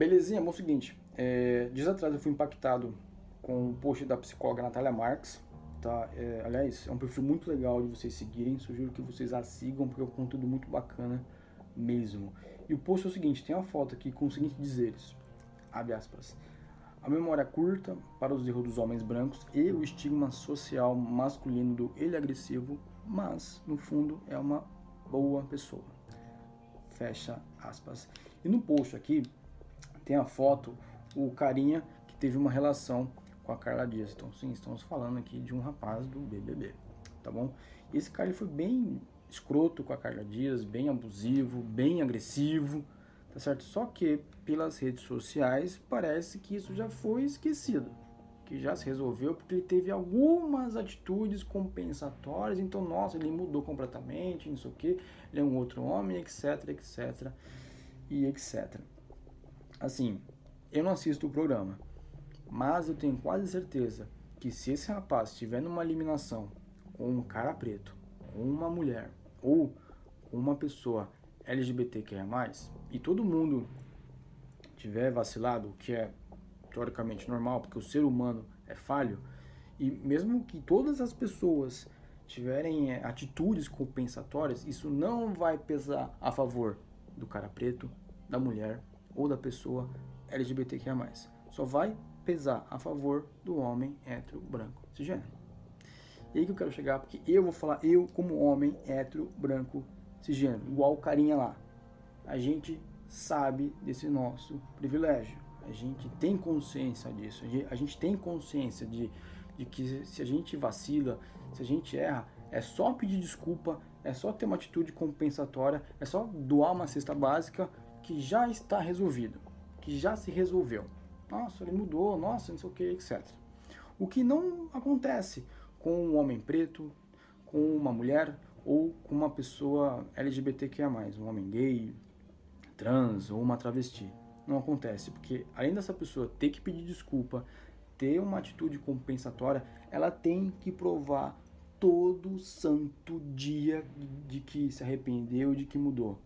Belezinha, bom, é o seguinte, é, dias atrás eu fui impactado com o post da psicóloga Natália Marques, tá? É, aliás, é um perfil muito legal de vocês seguirem, sugiro que vocês a sigam, porque é um conteúdo muito bacana mesmo. E o post é o seguinte, tem uma foto aqui com os seguintes dizeres, abre aspas, a memória curta para os erros dos homens brancos e o estigma social masculino do ele agressivo, mas no fundo é uma boa pessoa. Fecha aspas. E no post aqui tem a foto, o carinha que teve uma relação com a Carla Dias. Então, sim, estamos falando aqui de um rapaz do BBB, tá bom? E esse cara ele foi bem escroto com a Carla Dias, bem abusivo, bem agressivo, tá certo? Só que pelas redes sociais parece que isso já foi esquecido, que já se resolveu porque ele teve algumas atitudes compensatórias, então nossa, ele mudou completamente, não sei o que, ele é um outro homem, etc, etc e etc. Assim, eu não assisto o programa, mas eu tenho quase certeza que se esse rapaz estiver numa eliminação com um cara preto, com uma mulher ou uma pessoa LGBTQIA+, e todo mundo tiver vacilado, o que é teoricamente normal, porque o ser humano é falho, e mesmo que todas as pessoas tiverem é, atitudes compensatórias, isso não vai pesar a favor do cara preto, da mulher ou da pessoa LGBTQIA+. Só vai pesar a favor do homem hétero, branco, cisgênero. E aí que eu quero chegar, porque eu vou falar eu como homem hétero, branco, cisgênero, igual o carinha lá. A gente sabe desse nosso privilégio. A gente tem consciência disso. A gente tem consciência de, de que se a gente vacila, se a gente erra, é só pedir desculpa, é só ter uma atitude compensatória, é só doar uma cesta básica que já está resolvido, que já se resolveu. Nossa, ele mudou, nossa, não sei o que, etc. O que não acontece com um homem preto, com uma mulher ou com uma pessoa LGBTQIA+, um homem gay, trans ou uma travesti. Não acontece, porque além dessa pessoa ter que pedir desculpa, ter uma atitude compensatória, ela tem que provar todo santo dia de que se arrependeu, de que mudou.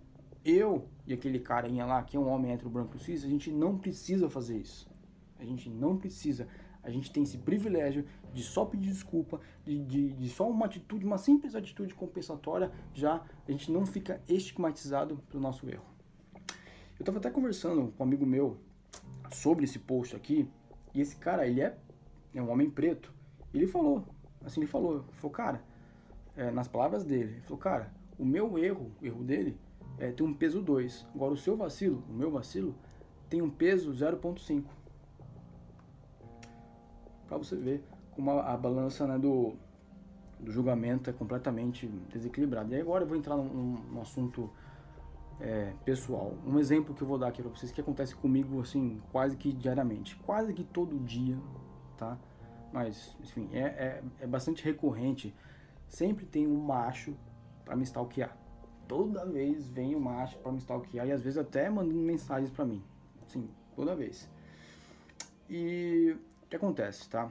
Eu e aquele carinha lá, que é um homem hétero branco cis, a gente não precisa fazer isso. A gente não precisa. A gente tem esse privilégio de só pedir desculpa, de, de, de só uma atitude, uma simples atitude compensatória, já a gente não fica estigmatizado pelo nosso erro. Eu estava até conversando com um amigo meu sobre esse post aqui, e esse cara, ele é, é um homem preto. Ele falou, assim, ele falou, falou, cara, é, nas palavras dele, ele falou, cara, o meu erro, o erro dele, é, tem um peso 2. Agora o seu vacilo, o meu vacilo, tem um peso 0.5. Para você ver como a, a balança né, do, do julgamento é completamente desequilibrada. E agora eu vou entrar num, num assunto é, pessoal. Um exemplo que eu vou dar aqui para vocês que acontece comigo assim quase que diariamente, quase que todo dia, tá? Mas enfim é, é, é bastante recorrente. Sempre tem um macho para me stalkear toda vez vem o macho para me stalkear e às vezes até mandando mensagens para mim. Sim, toda vez. E o que acontece, tá?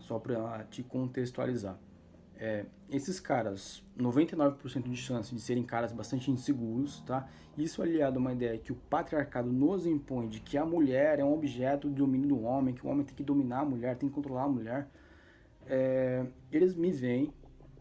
Só para te contextualizar. É, esses caras, 99% de chance de serem caras bastante inseguros, tá? Isso aliado a uma ideia que o patriarcado nos impõe de que a mulher é um objeto de domínio do homem, que o homem tem que dominar a mulher, tem que controlar a mulher. É, eles me veem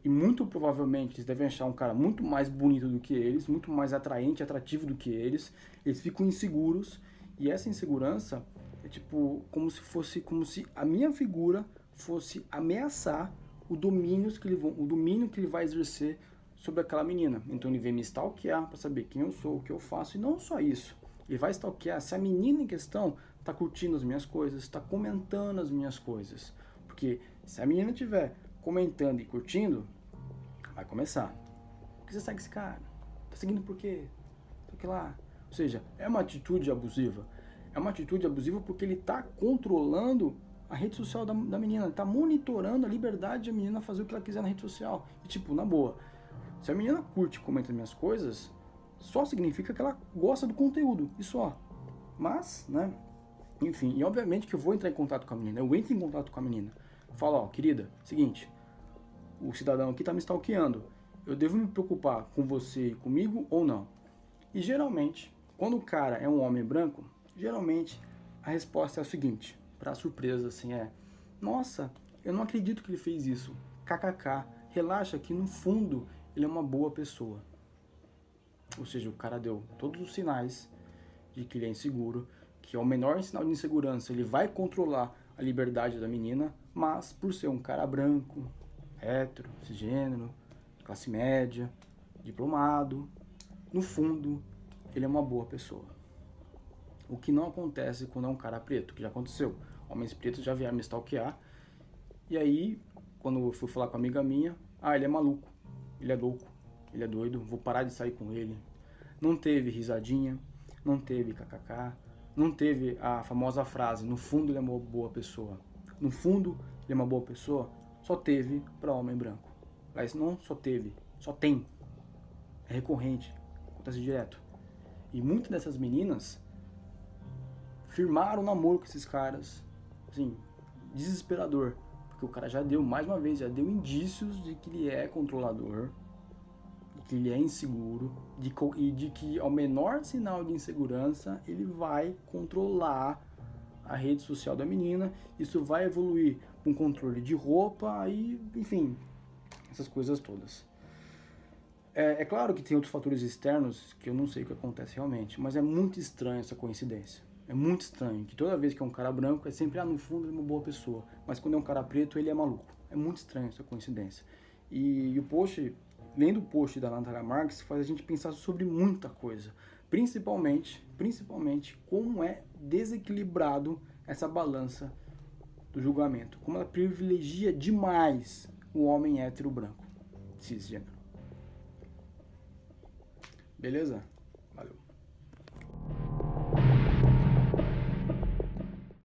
e muito provavelmente eles devem achar um cara muito mais bonito do que eles, muito mais atraente, atrativo do que eles. Eles ficam inseguros e essa insegurança é tipo como se fosse como se a minha figura fosse ameaçar o domínio que ele vão, o domínio que ele vai exercer sobre aquela menina. Então ele vem me stalkear para saber quem eu sou, o que eu faço e não só isso. Ele vai stalkear se a menina em questão está curtindo as minhas coisas, está comentando as minhas coisas. Porque se a menina tiver comentando e curtindo, Vai começar. Por que você segue esse cara? Tá seguindo por quê? Sei que lá. Ou seja, é uma atitude abusiva. É uma atitude abusiva porque ele está controlando a rede social da, da menina, está monitorando a liberdade da menina fazer o que ela quiser na rede social. E tipo, na boa, se a menina curte e comenta minhas coisas, só significa que ela gosta do conteúdo, e só. Mas, né, enfim, e obviamente que eu vou entrar em contato com a menina, eu entro em contato com a menina. Falo, ó, querida, seguinte, o cidadão aqui está me stalkeando. Eu devo me preocupar com você e comigo ou não? E geralmente, quando o cara é um homem branco, Geralmente a resposta é a seguinte, para surpresa assim é: "Nossa, eu não acredito que ele fez isso". KKK. Relaxa que no fundo ele é uma boa pessoa. Ou seja, o cara deu todos os sinais de que ele é inseguro, que é o menor sinal de insegurança, ele vai controlar a liberdade da menina, mas por ser um cara branco, hétero, cisgênero, classe média, diplomado, no fundo, ele é uma boa pessoa. O que não acontece quando é um cara preto, que já aconteceu. Homens pretos já vieram me stalkear. E aí, quando eu fui falar com uma amiga minha, ah, ele é maluco, ele é louco, ele é doido, vou parar de sair com ele. Não teve risadinha, não teve kkk, não teve a famosa frase, no fundo ele é uma boa pessoa. No fundo ele é uma boa pessoa, só teve para homem branco. Mas não só teve, só tem. É recorrente, acontece direto. E muitas dessas meninas firmaram namoro com esses caras, assim, desesperador. Porque o cara já deu, mais uma vez, já deu indícios de que ele é controlador, de que ele é inseguro, de, e de que ao menor sinal de insegurança ele vai controlar a rede social da menina. Isso vai evoluir com controle de roupa e, enfim, essas coisas todas. É, é, claro que tem outros fatores externos que eu não sei o que acontece realmente, mas é muito estranho essa coincidência. É muito estranho que toda vez que é um cara branco é sempre, ah, no fundo ele é uma boa pessoa, mas quando é um cara preto ele é maluco. É muito estranho essa coincidência. E, e o post, lendo o post da Natália Marx, faz a gente pensar sobre muita coisa. Principalmente, principalmente como é desequilibrado essa balança do julgamento. Como ela privilegia demais o homem hétero branco, cisgênero. Beleza?